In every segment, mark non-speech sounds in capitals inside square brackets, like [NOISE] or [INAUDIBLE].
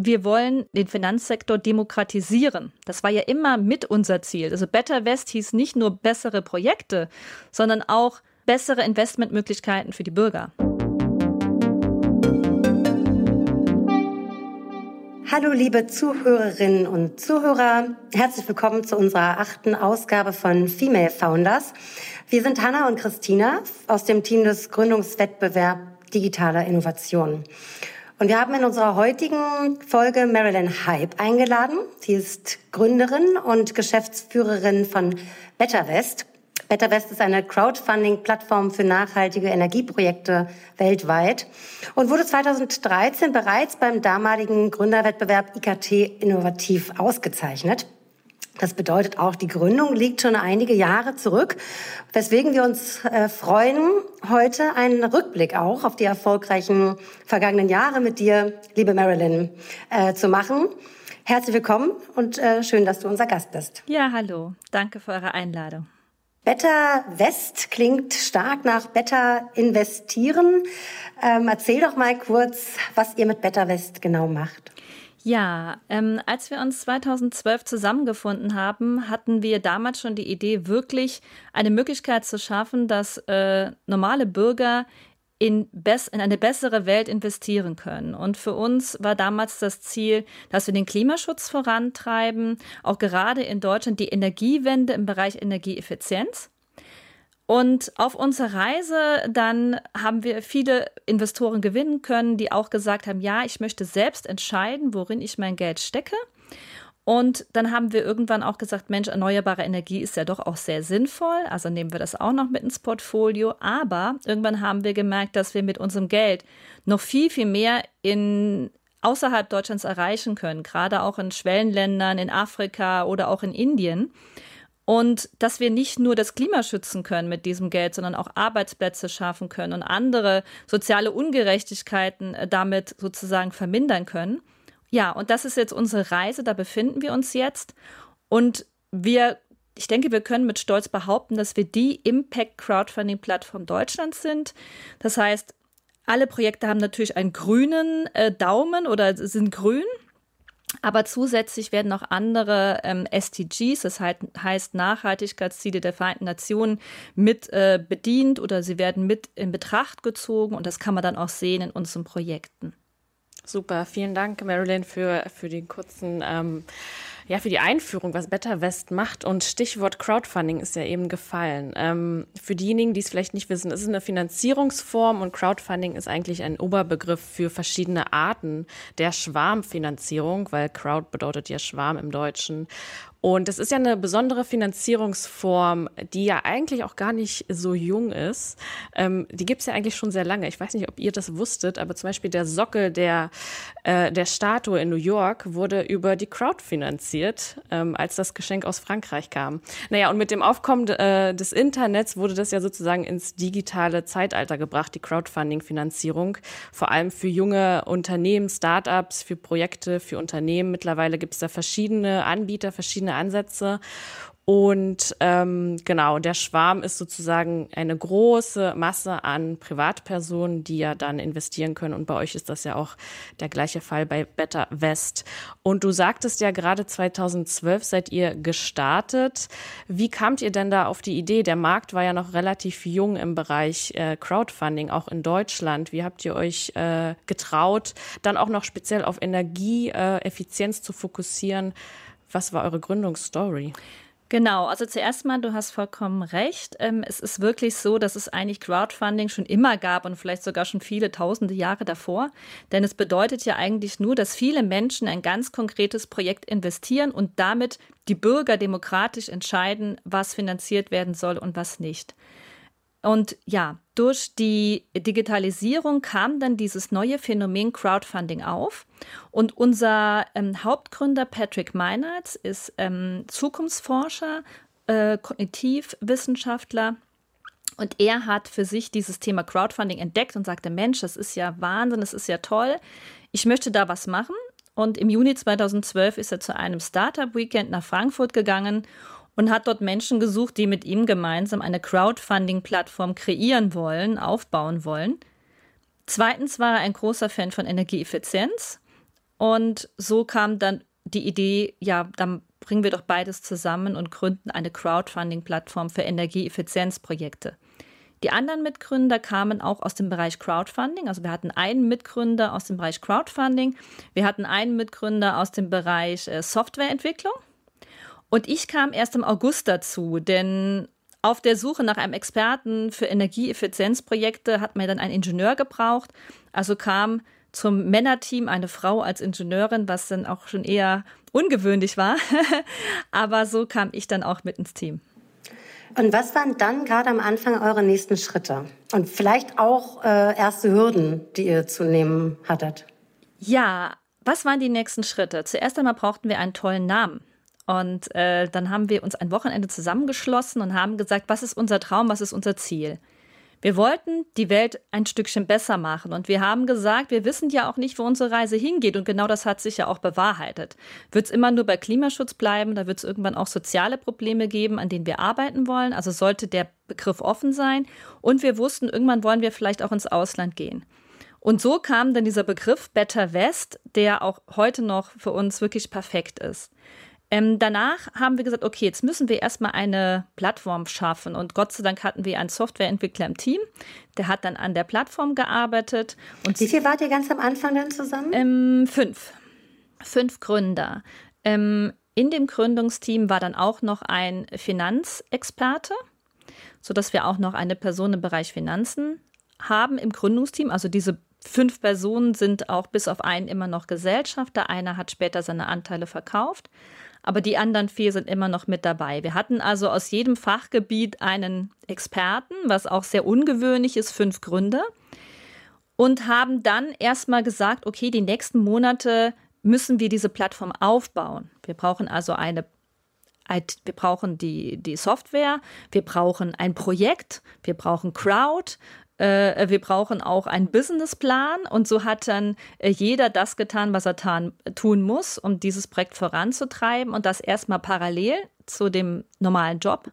wir wollen den Finanzsektor demokratisieren. Das war ja immer mit unser Ziel. Also Better West hieß nicht nur bessere Projekte, sondern auch bessere Investmentmöglichkeiten für die Bürger. Hallo liebe Zuhörerinnen und Zuhörer, herzlich willkommen zu unserer achten Ausgabe von Female Founders. Wir sind Hanna und Christina aus dem Team des Gründungswettbewerbs Digitaler Innovation. Und wir haben in unserer heutigen Folge Marilyn Hype eingeladen. Sie ist Gründerin und Geschäftsführerin von BetterWest. BetterWest ist eine Crowdfunding-Plattform für nachhaltige Energieprojekte weltweit und wurde 2013 bereits beim damaligen Gründerwettbewerb IKT Innovativ ausgezeichnet. Das bedeutet auch, die Gründung liegt schon einige Jahre zurück, weswegen wir uns äh, freuen, heute einen Rückblick auch auf die erfolgreichen vergangenen Jahre mit dir, liebe Marilyn, äh, zu machen. Herzlich willkommen und äh, schön, dass du unser Gast bist. Ja, hallo. Danke für eure Einladung. Better West klingt stark nach Better Investieren. Ähm, erzähl doch mal kurz, was ihr mit Better West genau macht. Ja, ähm, als wir uns 2012 zusammengefunden haben, hatten wir damals schon die Idee, wirklich eine Möglichkeit zu schaffen, dass äh, normale Bürger in, in, eine bessere Welt investieren können. Und für uns war damals das Ziel, dass wir den Klimaschutz vorantreiben, auch gerade in Deutschland die Energiewende im Bereich Energieeffizienz. Und auf unserer Reise dann haben wir viele Investoren gewinnen können, die auch gesagt haben, ja, ich möchte selbst entscheiden, worin ich mein Geld stecke. Und dann haben wir irgendwann auch gesagt, Mensch, erneuerbare Energie ist ja doch auch sehr sinnvoll. Also nehmen wir das auch noch mit ins Portfolio. Aber irgendwann haben wir gemerkt, dass wir mit unserem Geld noch viel, viel mehr in außerhalb Deutschlands erreichen können, gerade auch in Schwellenländern, in Afrika oder auch in Indien. Und dass wir nicht nur das Klima schützen können mit diesem Geld, sondern auch Arbeitsplätze schaffen können und andere soziale Ungerechtigkeiten äh, damit sozusagen vermindern können. Ja, und das ist jetzt unsere Reise, da befinden wir uns jetzt. Und wir, ich denke, wir können mit Stolz behaupten, dass wir die Impact Crowdfunding Plattform Deutschlands sind. Das heißt, alle Projekte haben natürlich einen grünen äh, Daumen oder sind grün. Aber zusätzlich werden auch andere ähm, SDGs, das heißt Nachhaltigkeitsziele der Vereinten Nationen, mit äh, bedient oder sie werden mit in Betracht gezogen und das kann man dann auch sehen in unseren Projekten. Super, vielen Dank, Marilyn, für, für den kurzen, ähm, ja, für die Einführung, was Better West macht. Und Stichwort Crowdfunding ist ja eben gefallen. Ähm, für diejenigen, die es vielleicht nicht wissen, es ist eine Finanzierungsform und Crowdfunding ist eigentlich ein Oberbegriff für verschiedene Arten der Schwarmfinanzierung, weil Crowd bedeutet ja Schwarm im Deutschen. Und es ist ja eine besondere Finanzierungsform, die ja eigentlich auch gar nicht so jung ist. Ähm, die gibt es ja eigentlich schon sehr lange. Ich weiß nicht, ob ihr das wusstet, aber zum Beispiel der Sockel der, äh, der Statue in New York wurde über die Crowd finanziert, ähm, als das Geschenk aus Frankreich kam. Naja, und mit dem Aufkommen äh, des Internets wurde das ja sozusagen ins digitale Zeitalter gebracht, die Crowdfunding-Finanzierung. Vor allem für junge Unternehmen, Startups, für Projekte, für Unternehmen. Mittlerweile gibt es da verschiedene Anbieter, verschiedene verschiedene Ansätze. Und ähm, genau, der Schwarm ist sozusagen eine große Masse an Privatpersonen, die ja dann investieren können. Und bei euch ist das ja auch der gleiche Fall bei Better West. Und du sagtest ja gerade 2012 seid ihr gestartet. Wie kamt ihr denn da auf die Idee? Der Markt war ja noch relativ jung im Bereich äh, Crowdfunding, auch in Deutschland. Wie habt ihr euch äh, getraut, dann auch noch speziell auf Energieeffizienz äh, zu fokussieren? Was war eure Gründungsstory? Genau, also zuerst mal, du hast vollkommen recht. Ähm, es ist wirklich so, dass es eigentlich Crowdfunding schon immer gab und vielleicht sogar schon viele tausende Jahre davor. Denn es bedeutet ja eigentlich nur, dass viele Menschen ein ganz konkretes Projekt investieren und damit die Bürger demokratisch entscheiden, was finanziert werden soll und was nicht. Und ja, durch die Digitalisierung kam dann dieses neue Phänomen Crowdfunding auf. Und unser ähm, Hauptgründer Patrick Meinertz ist ähm, Zukunftsforscher, äh, Kognitivwissenschaftler. Und er hat für sich dieses Thema Crowdfunding entdeckt und sagte, Mensch, das ist ja Wahnsinn, das ist ja toll. Ich möchte da was machen. Und im Juni 2012 ist er zu einem Startup-Weekend nach Frankfurt gegangen und hat dort Menschen gesucht, die mit ihm gemeinsam eine Crowdfunding-Plattform kreieren wollen, aufbauen wollen. Zweitens war er ein großer Fan von Energieeffizienz Und so kam dann die Idee, ja, dann bringen wir doch beides zusammen und gründen eine Crowdfunding-Plattform für Energieeffizienzprojekte. Die anderen Mitgründer kamen auch aus dem Bereich Crowdfunding. Also wir hatten einen Mitgründer aus dem Bereich Crowdfunding, wir hatten einen Mitgründer aus dem Bereich äh, Softwareentwicklung. Und ich kam erst im August dazu, denn auf der Suche nach einem Experten für Energieeffizienzprojekte hat man dann einen Ingenieur gebraucht. Also kam zum Männerteam eine Frau als Ingenieurin, was dann auch schon eher ungewöhnlich war. [LAUGHS] Aber so kam ich dann auch mit ins Team. Und was waren dann gerade am Anfang eure nächsten Schritte? Und vielleicht auch äh, erste Hürden, die ihr zu nehmen hattet? Ja, was waren die nächsten Schritte? Zuerst einmal brauchten wir einen tollen Namen. Und äh, dann haben wir uns ein Wochenende zusammengeschlossen und haben gesagt, was ist unser Traum, was ist unser Ziel? Wir wollten die Welt ein Stückchen besser machen und wir haben gesagt, wir wissen ja auch nicht, wo unsere Reise hingeht und genau das hat sich ja auch bewahrheitet. Wird es immer nur bei Klimaschutz bleiben, da wird es irgendwann auch soziale Probleme geben, an denen wir arbeiten wollen, also sollte der Begriff offen sein und wir wussten, irgendwann wollen wir vielleicht auch ins Ausland gehen. Und so kam dann dieser Begriff Better West, der auch heute noch für uns wirklich perfekt ist. Ähm, danach haben wir gesagt, okay, jetzt müssen wir erstmal eine Plattform schaffen. Und Gott sei Dank hatten wir einen Softwareentwickler im Team, der hat dann an der Plattform gearbeitet. Und Wie viel wart ihr ganz am Anfang dann zusammen? Ähm, fünf. Fünf Gründer. Ähm, in dem Gründungsteam war dann auch noch ein Finanzexperte, sodass wir auch noch eine Person im Bereich Finanzen haben im Gründungsteam. Also diese fünf Personen sind auch bis auf einen immer noch Gesellschafter. Einer hat später seine Anteile verkauft aber die anderen vier sind immer noch mit dabei. Wir hatten also aus jedem Fachgebiet einen Experten, was auch sehr ungewöhnlich ist, fünf Gründer. Und haben dann erstmal gesagt, okay, die nächsten Monate müssen wir diese Plattform aufbauen. Wir brauchen also eine wir brauchen die, die Software, wir brauchen ein Projekt, wir brauchen Crowd, äh, wir brauchen auch einen Businessplan und so hat dann äh, jeder das getan, was er tan, tun muss, um dieses Projekt voranzutreiben und das erstmal parallel zu dem normalen Job.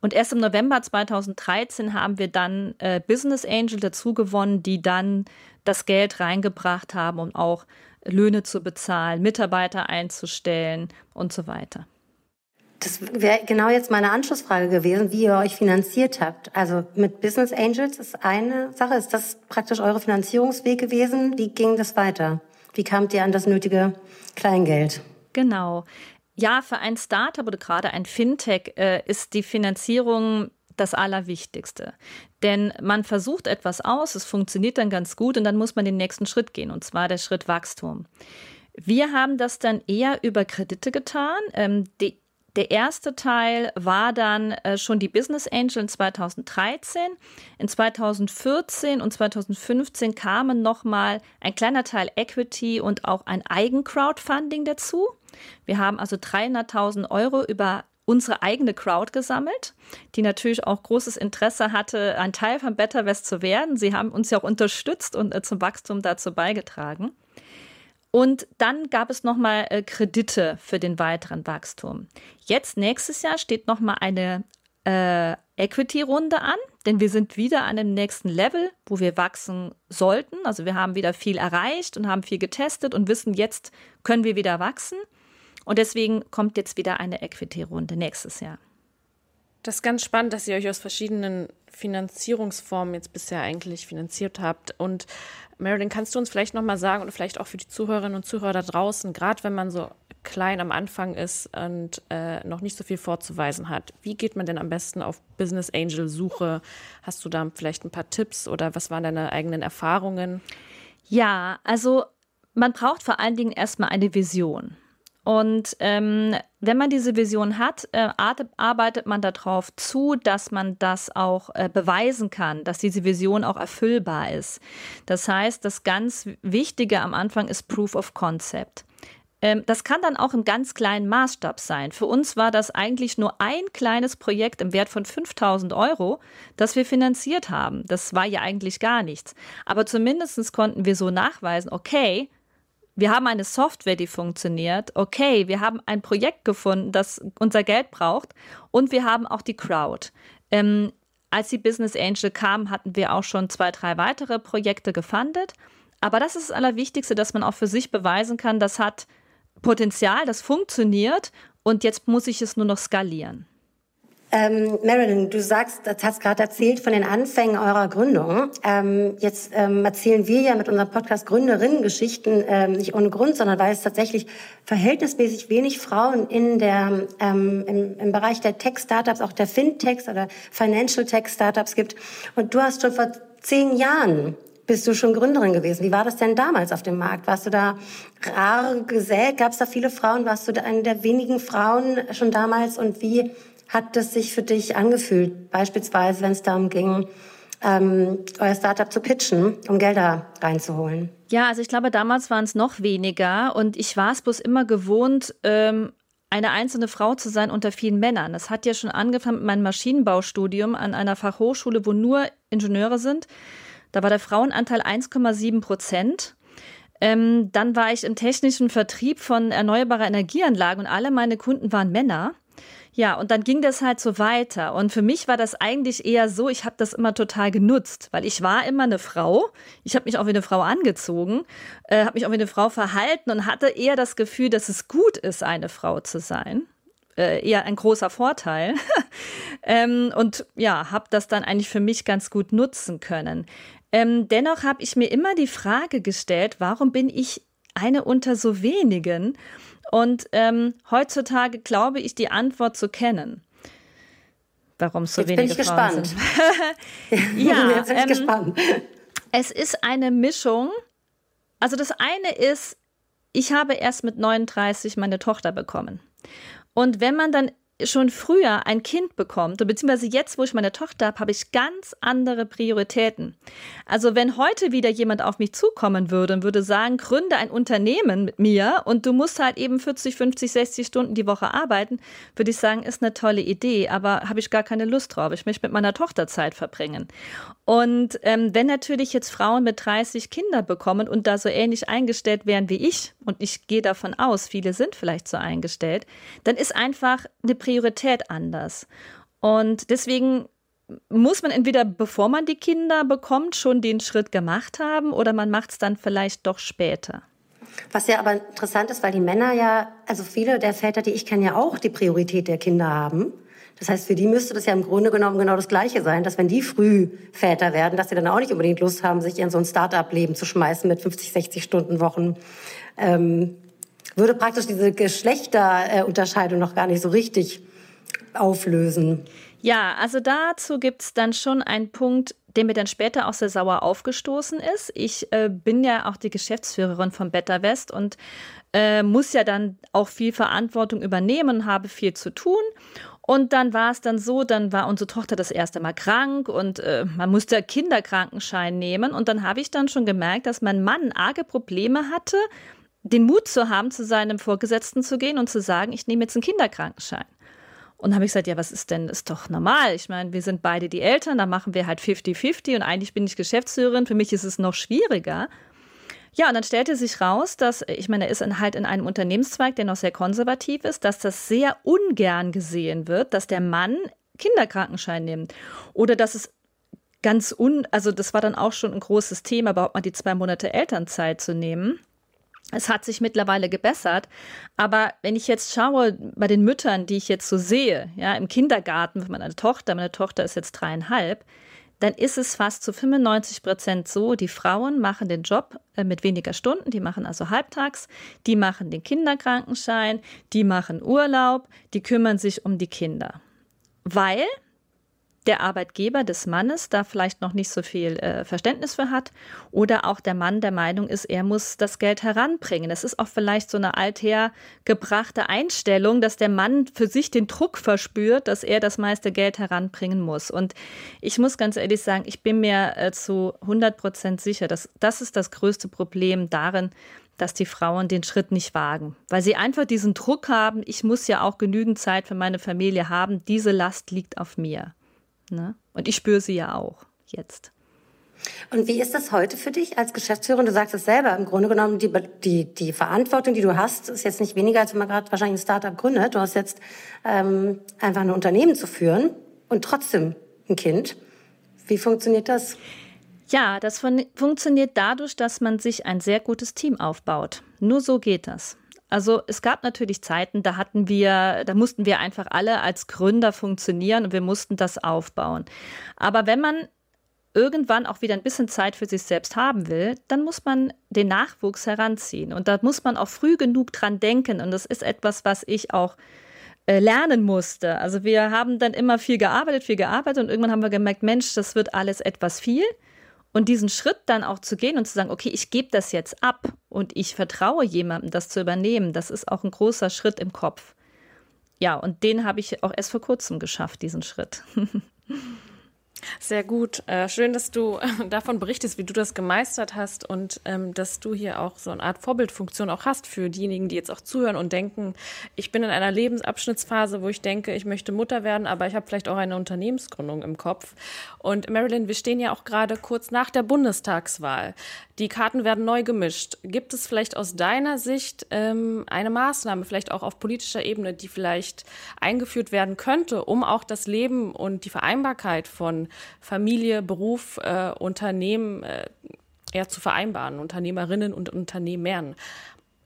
Und erst im November 2013 haben wir dann äh, Business Angel dazu gewonnen, die dann das Geld reingebracht haben, um auch Löhne zu bezahlen, Mitarbeiter einzustellen und so weiter. Das wäre genau jetzt meine Anschlussfrage gewesen, wie ihr euch finanziert habt. Also mit Business Angels ist eine Sache. Ist das praktisch eure Finanzierungsweg gewesen? Wie ging das weiter? Wie kamt ihr an das nötige Kleingeld? Genau. Ja, für ein Startup oder gerade ein Fintech äh, ist die Finanzierung das Allerwichtigste. Denn man versucht etwas aus, es funktioniert dann ganz gut und dann muss man den nächsten Schritt gehen, und zwar der Schritt Wachstum. Wir haben das dann eher über Kredite getan. Ähm, die der erste Teil war dann äh, schon die Business Angel in 2013. In 2014 und 2015 kamen nochmal ein kleiner Teil Equity und auch ein Eigencrowdfunding dazu. Wir haben also 300.000 Euro über unsere eigene Crowd gesammelt, die natürlich auch großes Interesse hatte, ein Teil von Better West zu werden. Sie haben uns ja auch unterstützt und äh, zum Wachstum dazu beigetragen. Und dann gab es nochmal äh, Kredite für den weiteren Wachstum. Jetzt nächstes Jahr steht nochmal eine äh, Equity-Runde an, denn wir sind wieder an dem nächsten Level, wo wir wachsen sollten. Also wir haben wieder viel erreicht und haben viel getestet und wissen, jetzt können wir wieder wachsen. Und deswegen kommt jetzt wieder eine Equity-Runde nächstes Jahr. Das ist ganz spannend, dass ihr euch aus verschiedenen Finanzierungsformen jetzt bisher eigentlich finanziert habt. Und Marilyn, kannst du uns vielleicht nochmal sagen und vielleicht auch für die Zuhörerinnen und Zuhörer da draußen, gerade wenn man so klein am Anfang ist und äh, noch nicht so viel vorzuweisen hat, wie geht man denn am besten auf Business Angel Suche? Hast du da vielleicht ein paar Tipps oder was waren deine eigenen Erfahrungen? Ja, also man braucht vor allen Dingen erstmal eine Vision. Und ähm, wenn man diese Vision hat, äh, arbeitet man darauf zu, dass man das auch äh, beweisen kann, dass diese Vision auch erfüllbar ist. Das heißt, das ganz Wichtige am Anfang ist Proof of Concept. Ähm, das kann dann auch im ganz kleinen Maßstab sein. Für uns war das eigentlich nur ein kleines Projekt im Wert von 5000 Euro, das wir finanziert haben. Das war ja eigentlich gar nichts. Aber zumindest konnten wir so nachweisen, okay, wir haben eine Software, die funktioniert. Okay, wir haben ein Projekt gefunden, das unser Geld braucht. Und wir haben auch die Crowd. Ähm, als die Business Angel kam, hatten wir auch schon zwei, drei weitere Projekte gefundet. Aber das ist das Allerwichtigste, dass man auch für sich beweisen kann, das hat Potenzial, das funktioniert und jetzt muss ich es nur noch skalieren. Ähm, Marilyn, du sagst, das hast gerade erzählt von den Anfängen eurer Gründung. Ähm, jetzt ähm, erzählen wir ja mit unserem Podcast Gründerinnen-Geschichten ähm, nicht ohne Grund, sondern weil es tatsächlich verhältnismäßig wenig Frauen in der, ähm, im, im Bereich der Tech-Startups, auch der Fintechs oder Financial Tech-Startups gibt. Und du hast schon vor zehn Jahren bist du schon Gründerin gewesen. Wie war das denn damals auf dem Markt? Warst du da rar gesät? Gab es da viele Frauen? Warst du eine der wenigen Frauen schon damals? Und wie hat das sich für dich angefühlt? Beispielsweise, wenn es darum ging, ähm, euer Startup zu pitchen, um Gelder reinzuholen? Ja, also ich glaube, damals waren es noch weniger und ich war es bloß immer gewohnt, ähm, eine einzelne Frau zu sein unter vielen Männern. Das hat ja schon angefangen mit meinem Maschinenbaustudium an einer Fachhochschule, wo nur Ingenieure sind. Da war der Frauenanteil 1,7 Prozent. Ähm, dann war ich im technischen Vertrieb von erneuerbarer Energieanlagen und alle meine Kunden waren Männer. Ja, und dann ging das halt so weiter. Und für mich war das eigentlich eher so, ich habe das immer total genutzt, weil ich war immer eine Frau. Ich habe mich auch wie eine Frau angezogen, äh, habe mich auch wie eine Frau verhalten und hatte eher das Gefühl, dass es gut ist, eine Frau zu sein. Äh, eher ein großer Vorteil. [LAUGHS] ähm, und ja, habe das dann eigentlich für mich ganz gut nutzen können. Ähm, dennoch habe ich mir immer die Frage gestellt, warum bin ich eine unter so wenigen? Und ähm, heutzutage glaube ich, die Antwort zu kennen. Warum so Jetzt wenige bin ich Frauen gespannt. sind. [LAUGHS] ja, Jetzt bin ich ähm, gespannt. Es ist eine Mischung. Also das eine ist, ich habe erst mit 39 meine Tochter bekommen. Und wenn man dann schon früher ein Kind bekommt, beziehungsweise jetzt, wo ich meine Tochter habe, habe ich ganz andere Prioritäten. Also wenn heute wieder jemand auf mich zukommen würde und würde sagen, gründe ein Unternehmen mit mir und du musst halt eben 40, 50, 60 Stunden die Woche arbeiten, würde ich sagen, ist eine tolle Idee, aber habe ich gar keine Lust drauf. Ich möchte mit meiner Tochter Zeit verbringen. Und ähm, wenn natürlich jetzt Frauen mit 30 Kinder bekommen und da so ähnlich eingestellt wären wie ich, und ich gehe davon aus, viele sind vielleicht so eingestellt, dann ist einfach eine Priorität anders. Und deswegen muss man entweder, bevor man die Kinder bekommt, schon den Schritt gemacht haben oder man macht es dann vielleicht doch später. Was ja aber interessant ist, weil die Männer ja, also viele der Väter, die ich kenne, ja auch die Priorität der Kinder haben. Das heißt, für die müsste das ja im Grunde genommen genau das Gleiche sein, dass wenn die früh Väter werden, dass sie dann auch nicht unbedingt Lust haben, sich in so ein Start-up-Leben zu schmeißen mit 50, 60 Stunden Wochen. Ähm, würde praktisch diese Geschlechterunterscheidung noch gar nicht so richtig auflösen. Ja, also dazu gibt es dann schon einen Punkt, der mir dann später auch sehr sauer aufgestoßen ist. Ich äh, bin ja auch die Geschäftsführerin von Better West und äh, muss ja dann auch viel Verantwortung übernehmen, habe viel zu tun. Und dann war es dann so, dann war unsere Tochter das erste Mal krank und äh, man musste Kinderkrankenschein nehmen. Und dann habe ich dann schon gemerkt, dass mein Mann arge Probleme hatte, den Mut zu haben, zu seinem Vorgesetzten zu gehen und zu sagen, ich nehme jetzt einen Kinderkrankenschein. Und habe ich gesagt, ja, was ist denn, ist doch normal. Ich meine, wir sind beide die Eltern, da machen wir halt 50-50 und eigentlich bin ich Geschäftsführerin, für mich ist es noch schwieriger. Ja, und dann stellte sich raus, dass, ich meine, er ist halt in einem Unternehmenszweig, der noch sehr konservativ ist, dass das sehr ungern gesehen wird, dass der Mann Kinderkrankenschein nimmt. Oder dass es ganz un, also das war dann auch schon ein großes Thema, überhaupt mal die zwei Monate Elternzeit zu nehmen. Es hat sich mittlerweile gebessert. Aber wenn ich jetzt schaue bei den Müttern, die ich jetzt so sehe, ja, im Kindergarten für meine Tochter, meine Tochter ist jetzt dreieinhalb, dann ist es fast zu 95 Prozent so, die Frauen machen den Job äh, mit weniger Stunden, die machen also halbtags, die machen den Kinderkrankenschein, die machen Urlaub, die kümmern sich um die Kinder. Weil der Arbeitgeber des Mannes da vielleicht noch nicht so viel äh, Verständnis für hat oder auch der Mann der Meinung ist, er muss das Geld heranbringen. Das ist auch vielleicht so eine althergebrachte Einstellung, dass der Mann für sich den Druck verspürt, dass er das meiste Geld heranbringen muss. Und ich muss ganz ehrlich sagen, ich bin mir äh, zu 100 Prozent sicher, dass das ist das größte Problem darin, dass die Frauen den Schritt nicht wagen, weil sie einfach diesen Druck haben, ich muss ja auch genügend Zeit für meine Familie haben, diese Last liegt auf mir. Ne? Und ich spüre sie ja auch jetzt. Und wie ist das heute für dich als Geschäftsführerin? Du sagst es selber, im Grunde genommen, die, die, die Verantwortung, die du hast, ist jetzt nicht weniger, als wenn man gerade wahrscheinlich ein Startup gründet. Du hast jetzt ähm, einfach ein Unternehmen zu führen und trotzdem ein Kind. Wie funktioniert das? Ja, das fun funktioniert dadurch, dass man sich ein sehr gutes Team aufbaut. Nur so geht das. Also es gab natürlich Zeiten, da hatten wir, da mussten wir einfach alle als Gründer funktionieren und wir mussten das aufbauen. Aber wenn man irgendwann auch wieder ein bisschen Zeit für sich selbst haben will, dann muss man den Nachwuchs heranziehen. Und da muss man auch früh genug dran denken. Und das ist etwas, was ich auch äh, lernen musste. Also wir haben dann immer viel gearbeitet, viel gearbeitet und irgendwann haben wir gemerkt, Mensch, das wird alles etwas viel. Und diesen Schritt dann auch zu gehen und zu sagen, okay, ich gebe das jetzt ab und ich vertraue jemandem, das zu übernehmen, das ist auch ein großer Schritt im Kopf. Ja, und den habe ich auch erst vor kurzem geschafft, diesen Schritt. [LAUGHS] Sehr gut. Äh, schön, dass du davon berichtest, wie du das gemeistert hast und ähm, dass du hier auch so eine Art Vorbildfunktion auch hast für diejenigen, die jetzt auch zuhören und denken, ich bin in einer Lebensabschnittsphase, wo ich denke, ich möchte Mutter werden, aber ich habe vielleicht auch eine Unternehmensgründung im Kopf. Und Marilyn, wir stehen ja auch gerade kurz nach der Bundestagswahl. Die Karten werden neu gemischt. Gibt es vielleicht aus deiner Sicht ähm, eine Maßnahme, vielleicht auch auf politischer Ebene, die vielleicht eingeführt werden könnte, um auch das Leben und die Vereinbarkeit von Familie, Beruf, äh, Unternehmen äh, eher zu vereinbaren, Unternehmerinnen und Unternehmern?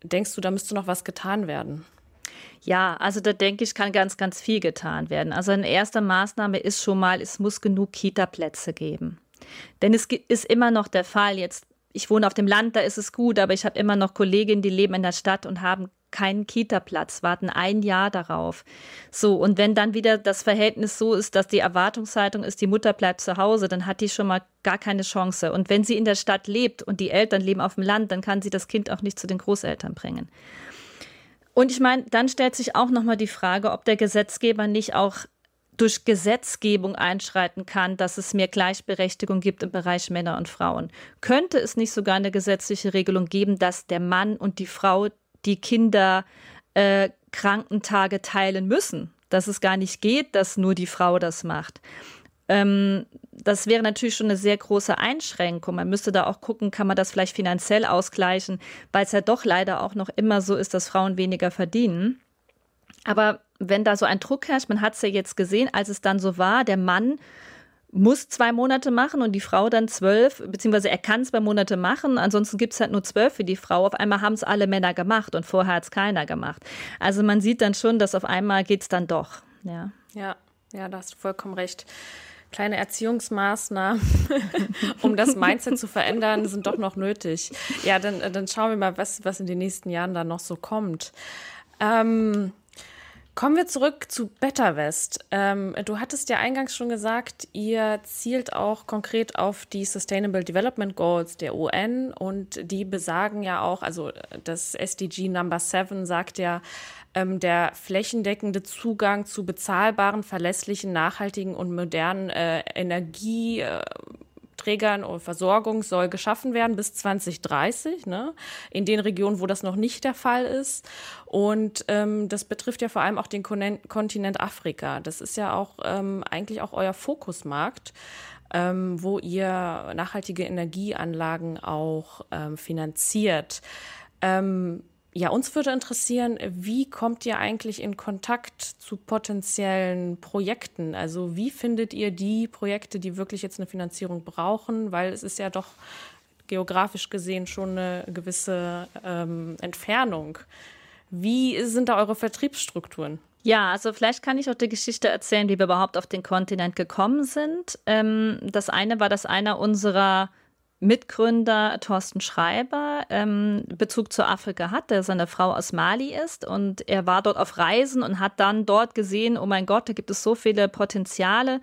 Denkst du, da müsste noch was getan werden? Ja, also da denke ich, kann ganz, ganz viel getan werden. Also eine erste Maßnahme ist schon mal, es muss genug Kita-Plätze geben. Denn es ist immer noch der Fall, jetzt ich wohne auf dem Land, da ist es gut, aber ich habe immer noch Kolleginnen, die leben in der Stadt und haben keinen Kita-Platz, warten ein Jahr darauf. So, und wenn dann wieder das Verhältnis so ist, dass die Erwartungshaltung ist, die Mutter bleibt zu Hause, dann hat die schon mal gar keine Chance. Und wenn sie in der Stadt lebt und die Eltern leben auf dem Land, dann kann sie das Kind auch nicht zu den Großeltern bringen. Und ich meine, dann stellt sich auch nochmal die Frage, ob der Gesetzgeber nicht auch durch Gesetzgebung einschreiten kann, dass es mehr Gleichberechtigung gibt im Bereich Männer und Frauen. Könnte es nicht sogar eine gesetzliche Regelung geben, dass der Mann und die Frau die Kinder äh, Krankentage teilen müssen? Dass es gar nicht geht, dass nur die Frau das macht. Ähm, das wäre natürlich schon eine sehr große Einschränkung. Man müsste da auch gucken, kann man das vielleicht finanziell ausgleichen, weil es ja doch leider auch noch immer so ist, dass Frauen weniger verdienen. Aber wenn da so ein Druck herrscht, man hat es ja jetzt gesehen, als es dann so war, der Mann muss zwei Monate machen und die Frau dann zwölf, beziehungsweise er kann zwei Monate machen, ansonsten gibt es halt nur zwölf für die Frau. Auf einmal haben es alle Männer gemacht und vorher hat es keiner gemacht. Also man sieht dann schon, dass auf einmal geht es dann doch. Ja. ja, ja, da hast du vollkommen recht. Kleine Erziehungsmaßnahmen, [LAUGHS] um das Mindset zu verändern, sind doch noch nötig. Ja, dann, dann schauen wir mal, was, was in den nächsten Jahren da noch so kommt. Ähm, Kommen wir zurück zu Better West. Ähm, du hattest ja eingangs schon gesagt, ihr zielt auch konkret auf die Sustainable Development Goals der UN und die besagen ja auch, also das SDG Number 7 sagt ja, ähm, der flächendeckende Zugang zu bezahlbaren, verlässlichen, nachhaltigen und modernen äh, Energie. Äh, Trägern oder Versorgung soll geschaffen werden bis 2030, ne? in den Regionen, wo das noch nicht der Fall ist. Und ähm, das betrifft ja vor allem auch den Kontinent Afrika. Das ist ja auch ähm, eigentlich auch euer Fokusmarkt. Ähm, wo ihr nachhaltige Energieanlagen auch ähm, finanziert. Ähm, ja, uns würde interessieren, wie kommt ihr eigentlich in Kontakt zu potenziellen Projekten? Also wie findet ihr die Projekte, die wirklich jetzt eine Finanzierung brauchen? Weil es ist ja doch geografisch gesehen schon eine gewisse ähm, Entfernung. Wie sind da eure Vertriebsstrukturen? Ja, also vielleicht kann ich auch die Geschichte erzählen, wie wir überhaupt auf den Kontinent gekommen sind. Ähm, das eine war, dass einer unserer Mitgründer Thorsten Schreiber ähm, Bezug zu Afrika hat, der seine Frau aus Mali ist und er war dort auf Reisen und hat dann dort gesehen, oh mein Gott, da gibt es so viele Potenziale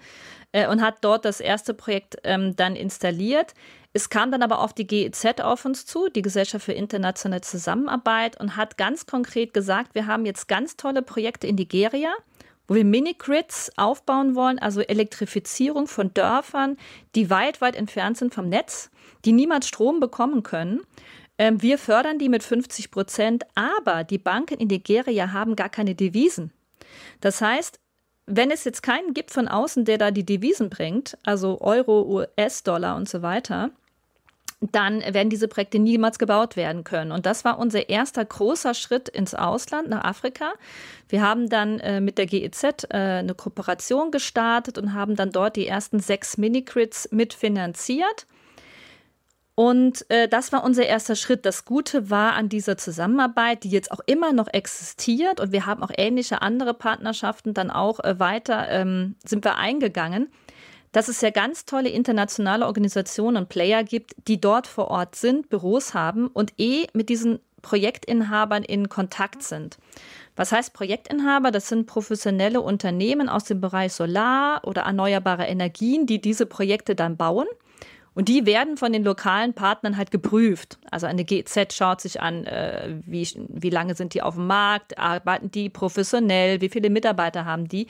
äh, und hat dort das erste Projekt ähm, dann installiert. Es kam dann aber auf die GEZ auf uns zu, die Gesellschaft für internationale Zusammenarbeit, und hat ganz konkret gesagt, wir haben jetzt ganz tolle Projekte in Nigeria wo wir Mini-Grids aufbauen wollen, also Elektrifizierung von Dörfern, die weit, weit entfernt sind vom Netz die niemals Strom bekommen können. Ähm, wir fördern die mit 50 Prozent, aber die Banken in Nigeria haben gar keine Devisen. Das heißt, wenn es jetzt keinen gibt von außen, der da die Devisen bringt, also Euro, US-Dollar und so weiter, dann werden diese Projekte niemals gebaut werden können. Und das war unser erster großer Schritt ins Ausland, nach Afrika. Wir haben dann äh, mit der GEZ äh, eine Kooperation gestartet und haben dann dort die ersten sechs Mini-Grids mitfinanziert. Und äh, das war unser erster Schritt. Das Gute war an dieser Zusammenarbeit, die jetzt auch immer noch existiert und wir haben auch ähnliche andere Partnerschaften dann auch äh, weiter, ähm, sind wir eingegangen, dass es ja ganz tolle internationale Organisationen und Player gibt, die dort vor Ort sind, Büros haben und eh mit diesen Projektinhabern in Kontakt sind. Was heißt Projektinhaber? Das sind professionelle Unternehmen aus dem Bereich Solar oder erneuerbare Energien, die diese Projekte dann bauen. Und die werden von den lokalen Partnern halt geprüft. Also eine GZ schaut sich an, äh, wie, wie lange sind die auf dem Markt, arbeiten die professionell, wie viele Mitarbeiter haben die.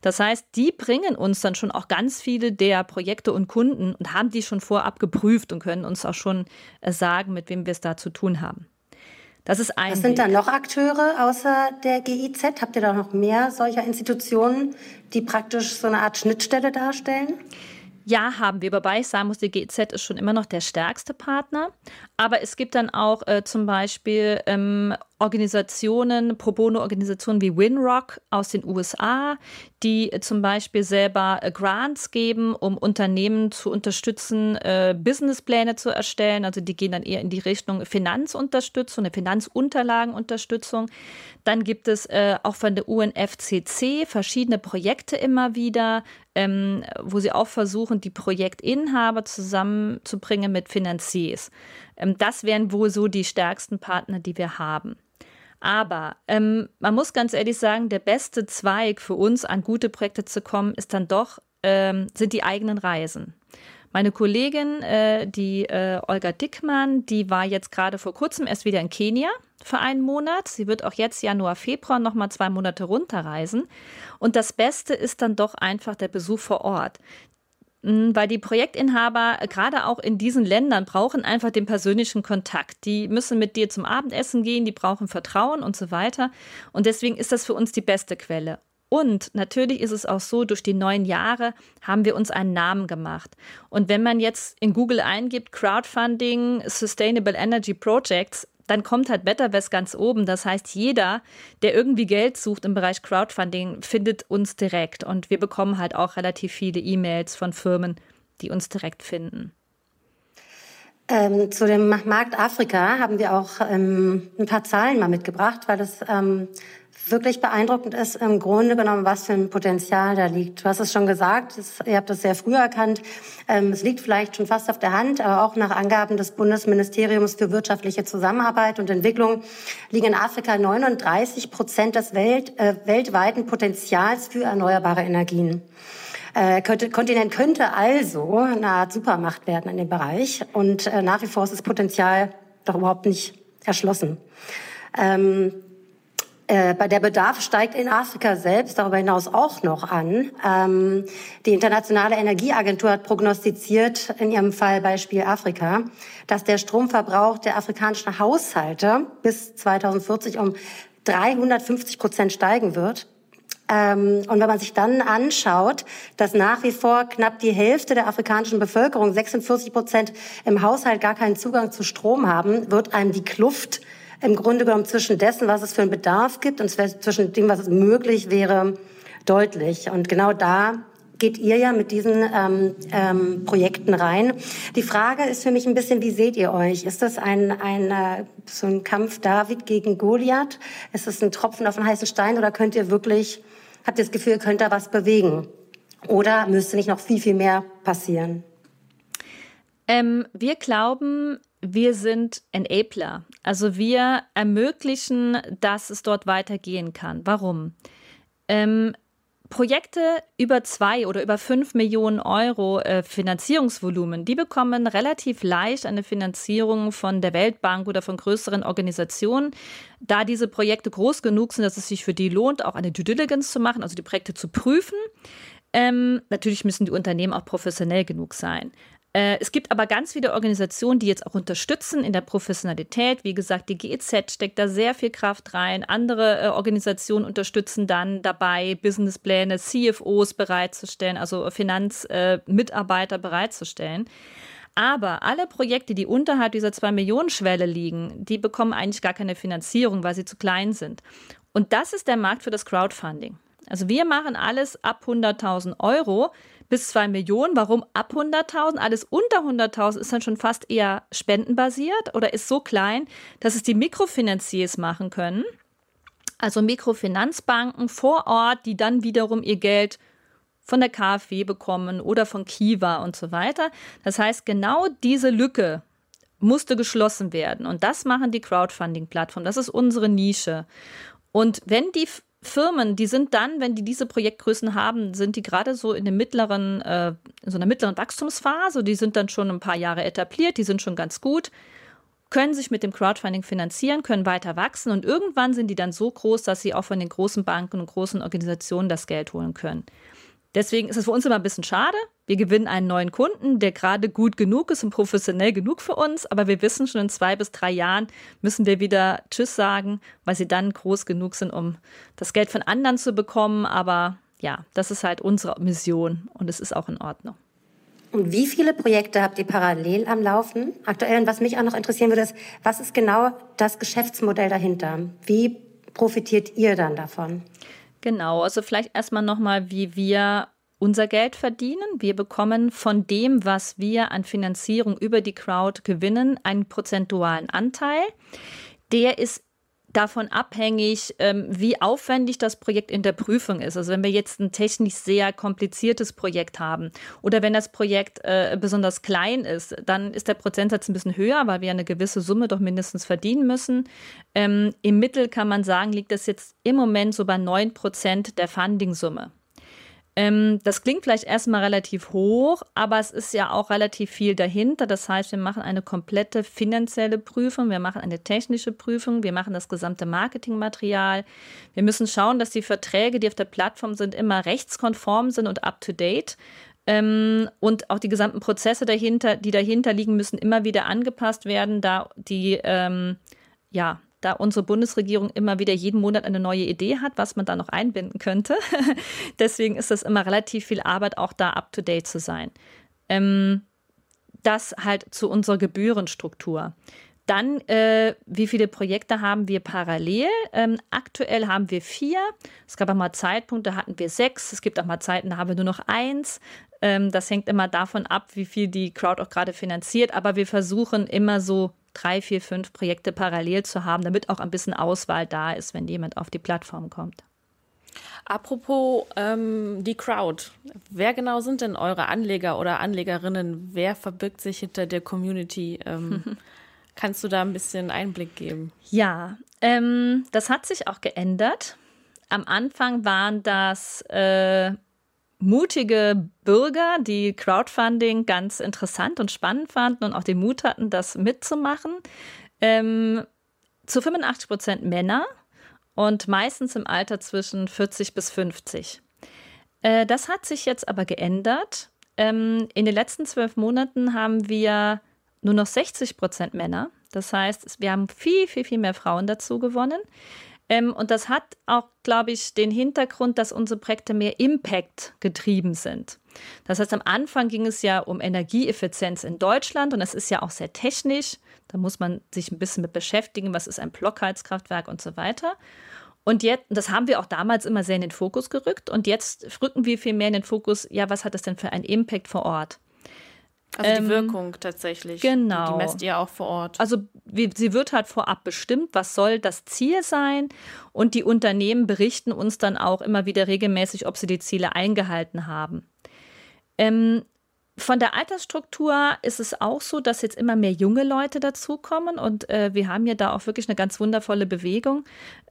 Das heißt, die bringen uns dann schon auch ganz viele der Projekte und Kunden und haben die schon vorab geprüft und können uns auch schon äh, sagen, mit wem wir es da zu tun haben. Das ist ein Was sind da noch Akteure außer der GIZ? Habt ihr da noch mehr solcher Institutionen, die praktisch so eine Art Schnittstelle darstellen? Ja, haben wir. Wobei ich sagen muss, die GIZ ist schon immer noch der stärkste Partner. Aber es gibt dann auch äh, zum Beispiel ähm, Organisationen, Pro Bono-Organisationen wie Winrock aus den USA, die äh, zum Beispiel selber äh, Grants geben, um Unternehmen zu unterstützen, äh, Businesspläne zu erstellen. Also die gehen dann eher in die Richtung Finanzunterstützung, eine Finanzunterlagenunterstützung. Dann gibt es äh, auch von der UNFCC verschiedene Projekte immer wieder, ähm, wo sie auch versuchen, die Projektinhaber zusammenzubringen mit Finanziers. Ähm, das wären wohl so die stärksten Partner, die wir haben. Aber ähm, man muss ganz ehrlich sagen, der beste Zweig für uns, an gute Projekte zu kommen, ist dann doch, ähm, sind die eigenen Reisen. Meine Kollegin, äh, die äh, Olga Dickmann, die war jetzt gerade vor kurzem erst wieder in Kenia für einen Monat. Sie wird auch jetzt Januar, Februar noch mal zwei Monate runterreisen. Und das Beste ist dann doch einfach der Besuch vor Ort. Hm, weil die Projektinhaber gerade auch in diesen Ländern brauchen einfach den persönlichen Kontakt. Die müssen mit dir zum Abendessen gehen, die brauchen Vertrauen und so weiter. Und deswegen ist das für uns die beste Quelle. Und natürlich ist es auch so, durch die neun Jahre haben wir uns einen Namen gemacht. Und wenn man jetzt in Google eingibt, Crowdfunding, Sustainable Energy Projects, dann kommt halt Betterwest ganz oben. Das heißt, jeder, der irgendwie Geld sucht im Bereich Crowdfunding, findet uns direkt. Und wir bekommen halt auch relativ viele E-Mails von Firmen, die uns direkt finden. Ähm, zu dem Markt Afrika haben wir auch ähm, ein paar Zahlen mal mitgebracht, weil das ähm, wirklich beeindruckend ist im Grunde genommen, was für ein Potenzial da liegt. Du hast es schon gesagt, das, ihr habt das sehr früh erkannt. Ähm, es liegt vielleicht schon fast auf der Hand, aber auch nach Angaben des Bundesministeriums für wirtschaftliche Zusammenarbeit und Entwicklung liegen in Afrika 39 Prozent des Welt, äh, weltweiten Potenzials für erneuerbare Energien. Äh, Kontinent könnte also eine Art Supermacht werden in dem Bereich und äh, nach wie vor ist das Potenzial doch überhaupt nicht erschlossen. Ähm, äh, der Bedarf steigt in Afrika selbst darüber hinaus auch noch an. Ähm, die Internationale Energieagentur hat prognostiziert, in ihrem Fall Beispiel Afrika, dass der Stromverbrauch der afrikanischen Haushalte bis 2040 um 350 Prozent steigen wird. Ähm, und wenn man sich dann anschaut, dass nach wie vor knapp die Hälfte der afrikanischen Bevölkerung, 46 Prozent im Haushalt gar keinen Zugang zu Strom haben, wird einem die Kluft im Grunde genommen zwischen dessen, was es für einen Bedarf gibt und zwischen dem, was möglich wäre, deutlich. Und genau da geht ihr ja mit diesen ähm, ähm, Projekten rein. Die Frage ist für mich ein bisschen, wie seht ihr euch? Ist das ein, ein äh, so ein Kampf David gegen Goliath? Ist es ein Tropfen auf einen heißen Stein oder könnt ihr wirklich, habt ihr das Gefühl, könnt da was bewegen? Oder müsste nicht noch viel, viel mehr passieren? Ähm, wir glauben, wir sind Enabler. Also wir ermöglichen, dass es dort weitergehen kann. Warum? Ähm, Projekte über zwei oder über fünf Millionen Euro äh, Finanzierungsvolumen, die bekommen relativ leicht eine Finanzierung von der Weltbank oder von größeren Organisationen, da diese Projekte groß genug sind, dass es sich für die lohnt, auch eine Due Diligence zu machen, also die Projekte zu prüfen. Ähm, natürlich müssen die Unternehmen auch professionell genug sein. Äh, es gibt aber ganz viele Organisationen, die jetzt auch unterstützen in der Professionalität. Wie gesagt, die GEZ steckt da sehr viel Kraft rein. Andere äh, Organisationen unterstützen dann dabei, Businesspläne, CFOs bereitzustellen, also Finanzmitarbeiter äh, bereitzustellen. Aber alle Projekte, die unterhalb dieser 2-Millionen-Schwelle liegen, die bekommen eigentlich gar keine Finanzierung, weil sie zu klein sind. Und das ist der Markt für das Crowdfunding. Also wir machen alles ab 100.000 Euro bis 2 Millionen. Warum ab 100.000? Alles unter 100.000 ist dann schon fast eher spendenbasiert oder ist so klein, dass es die Mikrofinanziers machen können. Also Mikrofinanzbanken vor Ort, die dann wiederum ihr Geld von der KfW bekommen oder von Kiva und so weiter. Das heißt, genau diese Lücke musste geschlossen werden. Und das machen die Crowdfunding-Plattformen. Das ist unsere Nische. Und wenn die Firmen, die sind dann, wenn die diese Projektgrößen haben, sind die gerade so in dem mittleren, äh, in so einer mittleren Wachstumsphase. Die sind dann schon ein paar Jahre etabliert, die sind schon ganz gut, können sich mit dem Crowdfunding finanzieren, können weiter wachsen und irgendwann sind die dann so groß, dass sie auch von den großen Banken und großen Organisationen das Geld holen können. Deswegen ist es für uns immer ein bisschen schade. Wir gewinnen einen neuen Kunden, der gerade gut genug ist und professionell genug für uns, aber wir wissen schon in zwei bis drei Jahren müssen wir wieder Tschüss sagen, weil sie dann groß genug sind, um das Geld von anderen zu bekommen. Aber ja, das ist halt unsere Mission und es ist auch in Ordnung. Und wie viele Projekte habt ihr parallel am Laufen? Aktuell, und was mich auch noch interessieren würde, ist, was ist genau das Geschäftsmodell dahinter? Wie profitiert ihr dann davon? Genau, also vielleicht erstmal nochmal, wie wir unser Geld verdienen. Wir bekommen von dem, was wir an Finanzierung über die Crowd gewinnen, einen prozentualen Anteil. Der ist davon abhängig, ähm, wie aufwendig das Projekt in der Prüfung ist. Also wenn wir jetzt ein technisch sehr kompliziertes Projekt haben oder wenn das Projekt äh, besonders klein ist, dann ist der Prozentsatz ein bisschen höher, weil wir eine gewisse Summe doch mindestens verdienen müssen. Ähm, Im Mittel kann man sagen, liegt das jetzt im Moment so bei 9 Prozent der Funding-Summe. Ähm, das klingt vielleicht erstmal relativ hoch, aber es ist ja auch relativ viel dahinter. Das heißt, wir machen eine komplette finanzielle Prüfung, wir machen eine technische Prüfung, wir machen das gesamte Marketingmaterial. Wir müssen schauen, dass die Verträge, die auf der Plattform sind, immer rechtskonform sind und up-to-date. Ähm, und auch die gesamten Prozesse dahinter, die dahinter liegen, müssen immer wieder angepasst werden, da die ähm, ja, da unsere Bundesregierung immer wieder jeden Monat eine neue Idee hat, was man da noch einbinden könnte. [LAUGHS] Deswegen ist das immer relativ viel Arbeit, auch da up-to-date zu sein. Ähm, das halt zu unserer Gebührenstruktur. Dann, äh, wie viele Projekte haben wir parallel? Ähm, aktuell haben wir vier. Es gab auch mal Zeitpunkte, da hatten wir sechs. Es gibt auch mal Zeiten, da haben wir nur noch eins. Ähm, das hängt immer davon ab, wie viel die Crowd auch gerade finanziert. Aber wir versuchen immer so drei, vier, fünf Projekte parallel zu haben, damit auch ein bisschen Auswahl da ist, wenn jemand auf die Plattform kommt. Apropos ähm, die Crowd. Wer genau sind denn eure Anleger oder Anlegerinnen? Wer verbirgt sich hinter der Community? Ähm, [LAUGHS] kannst du da ein bisschen Einblick geben? Ja, ähm, das hat sich auch geändert. Am Anfang waren das äh, mutige Bürger, die Crowdfunding ganz interessant und spannend fanden und auch den Mut hatten, das mitzumachen. Ähm, zu 85 Prozent Männer und meistens im Alter zwischen 40 bis 50. Äh, das hat sich jetzt aber geändert. Ähm, in den letzten zwölf Monaten haben wir nur noch 60 Prozent Männer. Das heißt, wir haben viel, viel, viel mehr Frauen dazu gewonnen. Ähm, und das hat auch, glaube ich, den Hintergrund, dass unsere Projekte mehr Impact getrieben sind. Das heißt, am Anfang ging es ja um Energieeffizienz in Deutschland und das ist ja auch sehr technisch. Da muss man sich ein bisschen mit beschäftigen, was ist ein Blockheizkraftwerk und so weiter. Und jetzt, das haben wir auch damals immer sehr in den Fokus gerückt und jetzt rücken wir viel mehr in den Fokus, ja, was hat das denn für einen Impact vor Ort? Also die ähm, Wirkung tatsächlich. Genau. Die messt ihr auch vor Ort. Also wie, sie wird halt vorab bestimmt, was soll das Ziel sein. Und die Unternehmen berichten uns dann auch immer wieder regelmäßig, ob sie die Ziele eingehalten haben. Ähm, von der Altersstruktur ist es auch so, dass jetzt immer mehr junge Leute dazukommen und äh, wir haben ja da auch wirklich eine ganz wundervolle Bewegung.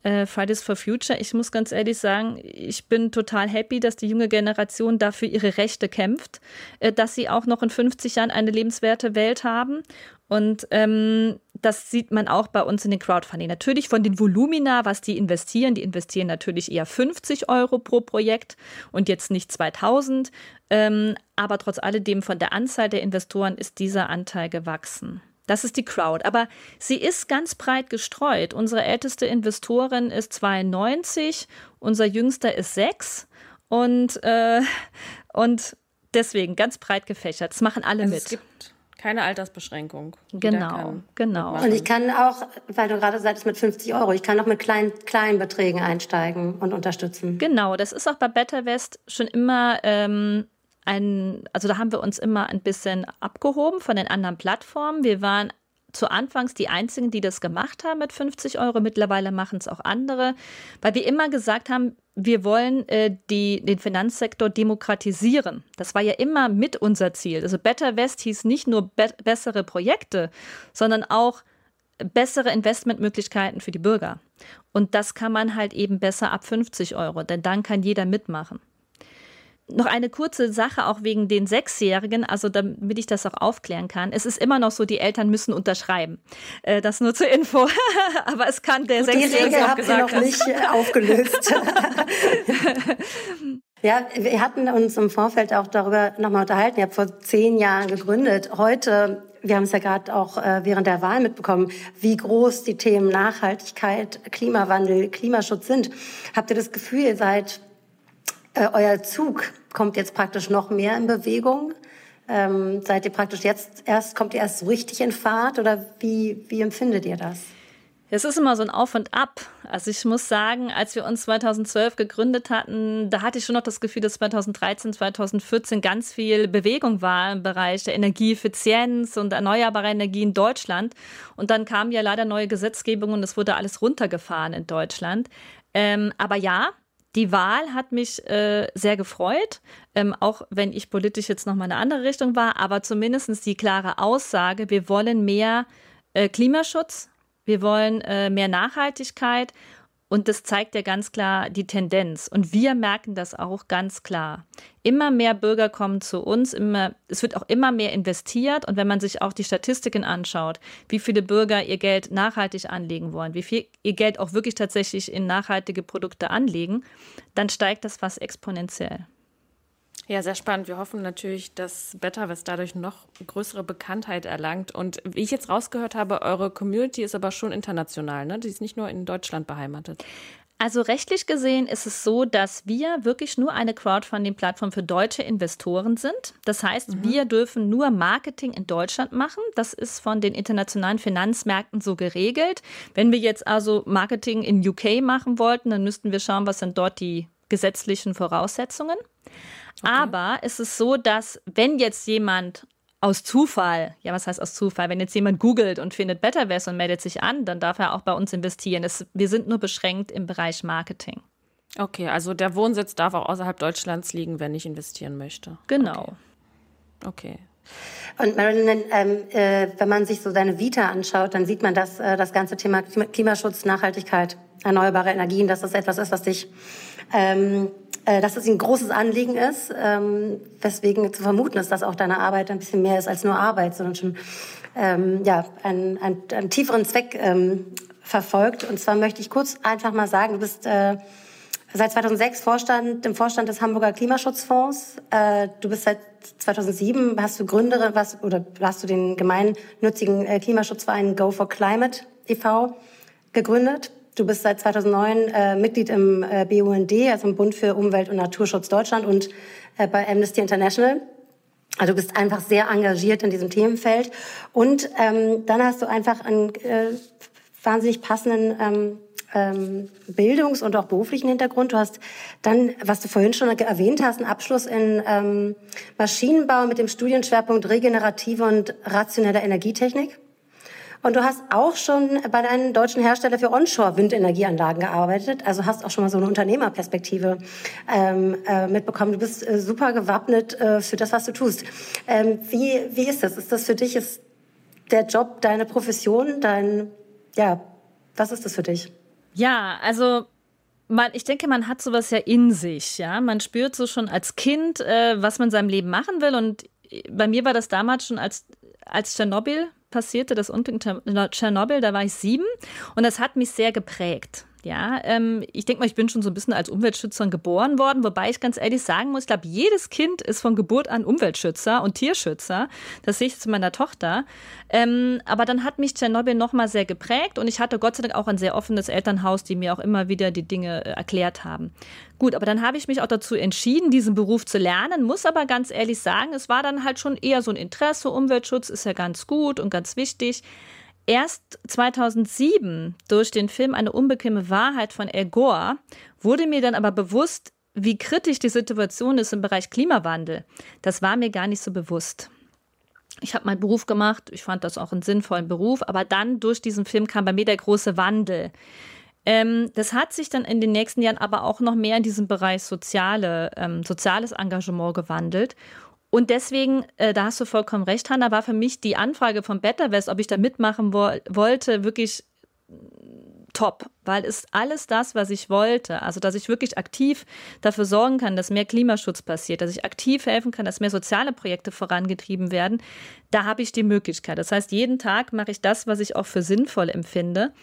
Äh, Fridays for Future, ich muss ganz ehrlich sagen, ich bin total happy, dass die junge Generation dafür ihre Rechte kämpft, äh, dass sie auch noch in 50 Jahren eine lebenswerte Welt haben und ähm, das sieht man auch bei uns in den Crowdfunding. Natürlich von den Volumina, was die investieren. Die investieren natürlich eher 50 Euro pro Projekt und jetzt nicht 2000. Ähm, aber trotz alledem von der Anzahl der Investoren ist dieser Anteil gewachsen. Das ist die Crowd. Aber sie ist ganz breit gestreut. Unsere älteste Investorin ist 92, unser jüngster ist 6 und, äh, und deswegen ganz breit gefächert. Das machen alle also mit. Es gibt keine Altersbeschränkung. Genau, genau. Und ich kann auch, weil du gerade sagst, mit 50 Euro, ich kann auch mit kleinen, kleinen Beträgen einsteigen und unterstützen. Genau, das ist auch bei Better West schon immer ähm, ein, also da haben wir uns immer ein bisschen abgehoben von den anderen Plattformen. Wir waren zu Anfangs die einzigen, die das gemacht haben mit 50 Euro. Mittlerweile machen es auch andere, weil wir immer gesagt haben, wir wollen äh, die, den Finanzsektor demokratisieren. Das war ja immer mit unser Ziel. Also Better West hieß nicht nur be bessere Projekte, sondern auch bessere Investmentmöglichkeiten für die Bürger. Und das kann man halt eben besser ab 50 Euro, denn dann kann jeder mitmachen. Noch eine kurze Sache auch wegen den Sechsjährigen, also damit ich das auch aufklären kann. Es ist immer noch so, die Eltern müssen unterschreiben. Äh, das nur zur Info. [LAUGHS] Aber es kann der Sechsjährige auch gesagt. Die noch nicht äh, aufgelöst. [LAUGHS] ja, wir hatten uns im Vorfeld auch darüber nochmal unterhalten. Ihr habt vor zehn Jahren gegründet. Heute wir haben es ja gerade auch äh, während der Wahl mitbekommen, wie groß die Themen Nachhaltigkeit, Klimawandel, Klimaschutz sind. Habt ihr das Gefühl, ihr seid äh, euer Zug kommt jetzt praktisch noch mehr in Bewegung? Ähm, seid ihr praktisch jetzt erst, kommt ihr erst richtig in Fahrt oder wie, wie empfindet ihr das? Es ist immer so ein Auf und Ab. Also ich muss sagen, als wir uns 2012 gegründet hatten, da hatte ich schon noch das Gefühl, dass 2013, 2014 ganz viel Bewegung war im Bereich der Energieeffizienz und erneuerbare Energie in Deutschland. Und dann kam ja leider neue Gesetzgebung und es wurde alles runtergefahren in Deutschland. Ähm, aber ja, die Wahl hat mich äh, sehr gefreut, ähm, auch wenn ich politisch jetzt noch mal eine andere Richtung war, aber zumindest die klare Aussage, wir wollen mehr äh, Klimaschutz, wir wollen äh, mehr Nachhaltigkeit und das zeigt ja ganz klar die Tendenz. Und wir merken das auch ganz klar. Immer mehr Bürger kommen zu uns, immer, es wird auch immer mehr investiert. Und wenn man sich auch die Statistiken anschaut, wie viele Bürger ihr Geld nachhaltig anlegen wollen, wie viel ihr Geld auch wirklich tatsächlich in nachhaltige Produkte anlegen, dann steigt das fast exponentiell. Ja, sehr spannend. Wir hoffen natürlich, dass Betterwest dadurch noch größere Bekanntheit erlangt. Und wie ich jetzt rausgehört habe, eure Community ist aber schon international, ne? Die ist nicht nur in Deutschland beheimatet. Also rechtlich gesehen ist es so, dass wir wirklich nur eine Crowdfunding-Plattform für deutsche Investoren sind. Das heißt, mhm. wir dürfen nur Marketing in Deutschland machen. Das ist von den internationalen Finanzmärkten so geregelt. Wenn wir jetzt also Marketing in UK machen wollten, dann müssten wir schauen, was sind dort die gesetzlichen Voraussetzungen. Okay. Aber es ist so, dass wenn jetzt jemand aus Zufall, ja, was heißt aus Zufall? Wenn jetzt jemand googelt und findet BetterVest und meldet sich an, dann darf er auch bei uns investieren. Es, wir sind nur beschränkt im Bereich Marketing. Okay, also der Wohnsitz darf auch außerhalb Deutschlands liegen, wenn ich investieren möchte. Genau. Okay. okay. Und Marilyn, ähm, äh, wenn man sich so deine Vita anschaut, dann sieht man, dass äh, das ganze Thema Klimaschutz, Nachhaltigkeit, erneuerbare Energien, dass das etwas ist, was dich ähm, äh, dass es ein großes Anliegen ist, ähm, weswegen zu vermuten ist, dass auch deine Arbeit ein bisschen mehr ist als nur Arbeit, sondern schon ähm, ja, einen, einen, einen tieferen Zweck ähm, verfolgt. Und zwar möchte ich kurz einfach mal sagen, du bist äh, seit 2006 Vorstand, im Vorstand des Hamburger Klimaschutzfonds. Äh, du bist seit 2007, hast du Gründerin, was, oder hast du den gemeinnützigen äh, Klimaschutzverein Go for Climate e.V. gegründet. Du bist seit 2009 äh, Mitglied im äh, BUND, also im Bund für Umwelt und Naturschutz Deutschland und äh, bei Amnesty International. Also du bist einfach sehr engagiert in diesem Themenfeld. Und ähm, dann hast du einfach einen äh, wahnsinnig passenden ähm, ähm, Bildungs- und auch beruflichen Hintergrund. Du hast dann, was du vorhin schon erwähnt hast, einen Abschluss in ähm, Maschinenbau mit dem Studienschwerpunkt regenerative und rationelle Energietechnik. Und du hast auch schon bei deinem deutschen Hersteller für Onshore-Windenergieanlagen gearbeitet. Also hast auch schon mal so eine Unternehmerperspektive ähm, äh, mitbekommen. Du bist äh, super gewappnet äh, für das, was du tust. Ähm, wie, wie ist das? Ist das für dich, ist der Job deine Profession, dein, ja, was ist das für dich? Ja, also man, ich denke, man hat sowas ja in sich, ja. Man spürt so schon als Kind, äh, was man in seinem Leben machen will. Und bei mir war das damals schon als, als Tschernobyl passierte, das Unglück in Tschernobyl, da war ich sieben und das hat mich sehr geprägt. Ja, ähm, ich denke mal, ich bin schon so ein bisschen als Umweltschützerin geboren worden, wobei ich ganz ehrlich sagen muss, ich glaube, jedes Kind ist von Geburt an Umweltschützer und Tierschützer. Das sehe ich zu meiner Tochter. Ähm, aber dann hat mich Tschernobyl nochmal sehr geprägt und ich hatte Gott sei Dank auch ein sehr offenes Elternhaus, die mir auch immer wieder die Dinge äh, erklärt haben. Gut, aber dann habe ich mich auch dazu entschieden, diesen Beruf zu lernen, muss aber ganz ehrlich sagen, es war dann halt schon eher so ein Interesse. Umweltschutz ist ja ganz gut und ganz wichtig. Erst 2007 durch den Film Eine unbequeme Wahrheit von El Gore wurde mir dann aber bewusst, wie kritisch die Situation ist im Bereich Klimawandel, das war mir gar nicht so bewusst. Ich habe meinen Beruf gemacht, ich fand das auch einen sinnvollen Beruf, aber dann durch diesen Film kam bei mir der große Wandel. Ähm, das hat sich dann in den nächsten Jahren aber auch noch mehr in diesem Bereich soziale, ähm, soziales Engagement gewandelt. Und deswegen, äh, da hast du vollkommen recht, Hanna, war für mich die Anfrage von Better West, ob ich da mitmachen wo wollte, wirklich top, weil es alles das, was ich wollte. Also, dass ich wirklich aktiv dafür sorgen kann, dass mehr Klimaschutz passiert, dass ich aktiv helfen kann, dass mehr soziale Projekte vorangetrieben werden. Da habe ich die Möglichkeit. Das heißt, jeden Tag mache ich das, was ich auch für sinnvoll empfinde.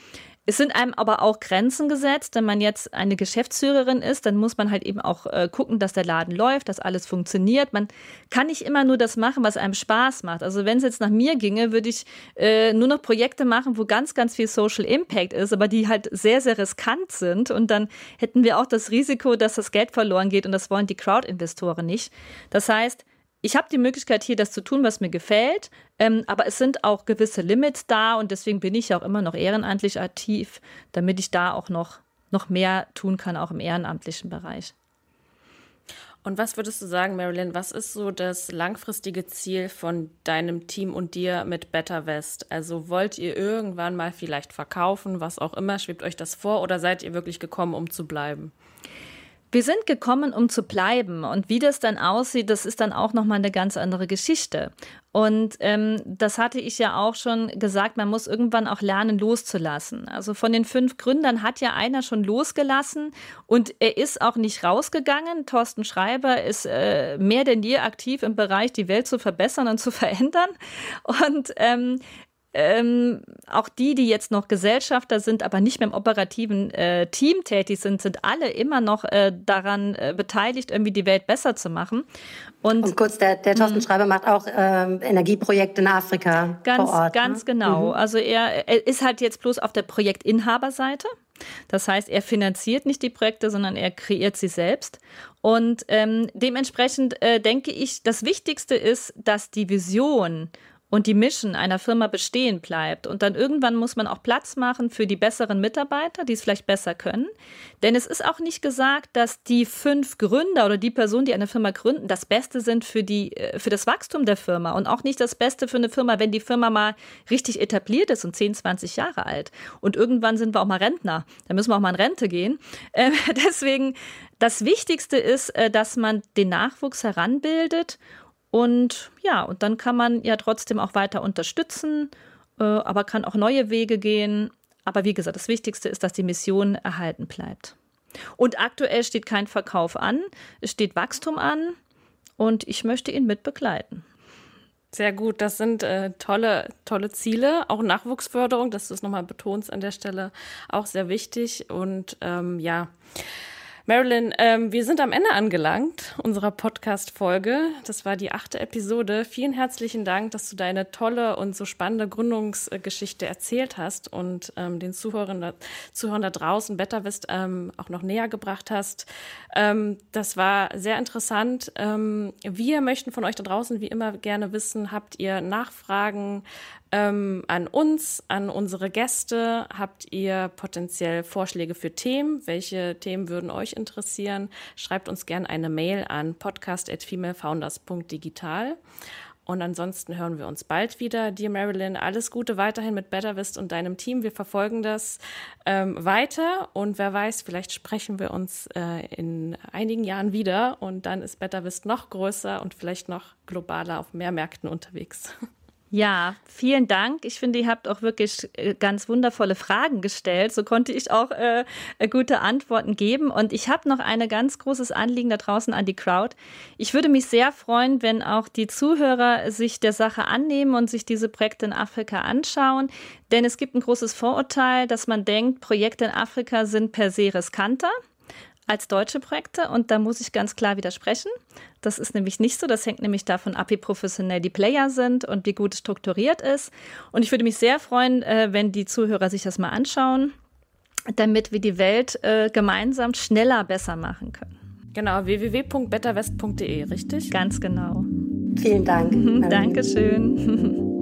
Es sind einem aber auch Grenzen gesetzt. Wenn man jetzt eine Geschäftsführerin ist, dann muss man halt eben auch äh, gucken, dass der Laden läuft, dass alles funktioniert. Man kann nicht immer nur das machen, was einem Spaß macht. Also wenn es jetzt nach mir ginge, würde ich äh, nur noch Projekte machen, wo ganz, ganz viel Social Impact ist, aber die halt sehr, sehr riskant sind. Und dann hätten wir auch das Risiko, dass das Geld verloren geht und das wollen die Crowd-Investoren nicht. Das heißt, ich habe die Möglichkeit, hier das zu tun, was mir gefällt, ähm, aber es sind auch gewisse Limits da und deswegen bin ich auch immer noch ehrenamtlich aktiv, damit ich da auch noch, noch mehr tun kann, auch im ehrenamtlichen Bereich. Und was würdest du sagen, Marilyn, was ist so das langfristige Ziel von deinem Team und dir mit Better West? Also wollt ihr irgendwann mal vielleicht verkaufen, was auch immer, schwebt euch das vor oder seid ihr wirklich gekommen, um zu bleiben? Wir sind gekommen, um zu bleiben. Und wie das dann aussieht, das ist dann auch nochmal eine ganz andere Geschichte. Und ähm, das hatte ich ja auch schon gesagt, man muss irgendwann auch lernen, loszulassen. Also von den fünf Gründern hat ja einer schon losgelassen und er ist auch nicht rausgegangen. Thorsten Schreiber ist äh, mehr denn je aktiv im Bereich, die Welt zu verbessern und zu [LAUGHS] verändern. Und ähm, ähm, auch die, die jetzt noch Gesellschafter sind, aber nicht mehr im operativen äh, Team tätig sind, sind alle immer noch äh, daran äh, beteiligt, irgendwie die Welt besser zu machen. Und, Und kurz, der, der Thorsten mhm. Schreiber macht auch ähm, Energieprojekte in Afrika ganz, vor Ort. Ganz ne? genau. Mhm. Also er, er ist halt jetzt bloß auf der Projektinhaberseite. Das heißt, er finanziert nicht die Projekte, sondern er kreiert sie selbst. Und ähm, dementsprechend äh, denke ich, das Wichtigste ist, dass die Vision und die Mission einer Firma bestehen bleibt. Und dann irgendwann muss man auch Platz machen für die besseren Mitarbeiter, die es vielleicht besser können. Denn es ist auch nicht gesagt, dass die fünf Gründer oder die Personen, die eine Firma gründen, das Beste sind für, die, äh, für das Wachstum der Firma und auch nicht das Beste für eine Firma, wenn die Firma mal richtig etabliert ist und 10, 20 Jahre alt. Und irgendwann sind wir auch mal Rentner. Da müssen wir auch mal in Rente gehen. [LAUGHS] Äh, deswegen, das Wichtigste ist, äh, dass man den Nachwuchs heranbildet und ja, und dann kann man ja trotzdem auch weiter unterstützen, äh, aber kann auch neue Wege gehen. Aber wie gesagt, das Wichtigste ist, dass die Mission erhalten bleibt. Und aktuell steht kein Verkauf an, es steht Wachstum an und ich möchte ihn mit begleiten. Sehr gut, das sind äh, tolle, tolle Ziele. Auch Nachwuchsförderung, dass du es nochmal betonst an der Stelle, auch sehr wichtig. Und ähm, ja, Marilyn, ähm, wir sind am Ende angelangt unserer Podcast-Folge. Das war die achte Episode. Vielen herzlichen Dank, dass du deine tolle und so spannende Gründungsgeschichte erzählt hast und ähm, den Zuhörern da, Zuhörern da draußen Betterwist ähm, auch noch näher gebracht hast. Ähm, das war sehr interessant. Ähm, wir möchten von euch da draußen wie immer gerne wissen, habt ihr Nachfragen? Ähm, an uns, an unsere Gäste. Habt ihr potenziell Vorschläge für Themen? Welche Themen würden euch interessieren? Schreibt uns gerne eine Mail an podcast.femalefounders.digital. Und ansonsten hören wir uns bald wieder. Dir, Marilyn, alles Gute weiterhin mit Betterwist und deinem Team. Wir verfolgen das ähm, weiter und wer weiß, vielleicht sprechen wir uns äh, in einigen Jahren wieder und dann ist Betterwist noch größer und vielleicht noch globaler auf mehr Märkten unterwegs. [LAUGHS] Ja, vielen Dank. Ich finde, ihr habt auch wirklich äh, ganz wundervolle Fragen gestellt. So konnte ich auch äh, äh, gute Antworten geben. Und ich habe noch ein ganz großes Anliegen da draußen an die Crowd. Ich würde mich sehr freuen, wenn auch die Zuhörer sich der Sache annehmen und sich diese Projekte in Afrika anschauen. Denn es gibt ein großes Vorurteil, dass man denkt, Projekte in Afrika sind per se riskanter als deutsche Projekte und da muss ich ganz klar widersprechen. Das ist nämlich nicht so. Das hängt nämlich davon ab, wie professionell die Player sind und wie gut es strukturiert ist. Und ich würde mich sehr freuen, äh, wenn die Zuhörer sich das mal anschauen, damit wir die Welt äh, gemeinsam schneller besser machen können. Genau, www.betterwest.de, richtig? Ganz genau. Vielen Dank. [LAUGHS] Dankeschön. [LAUGHS]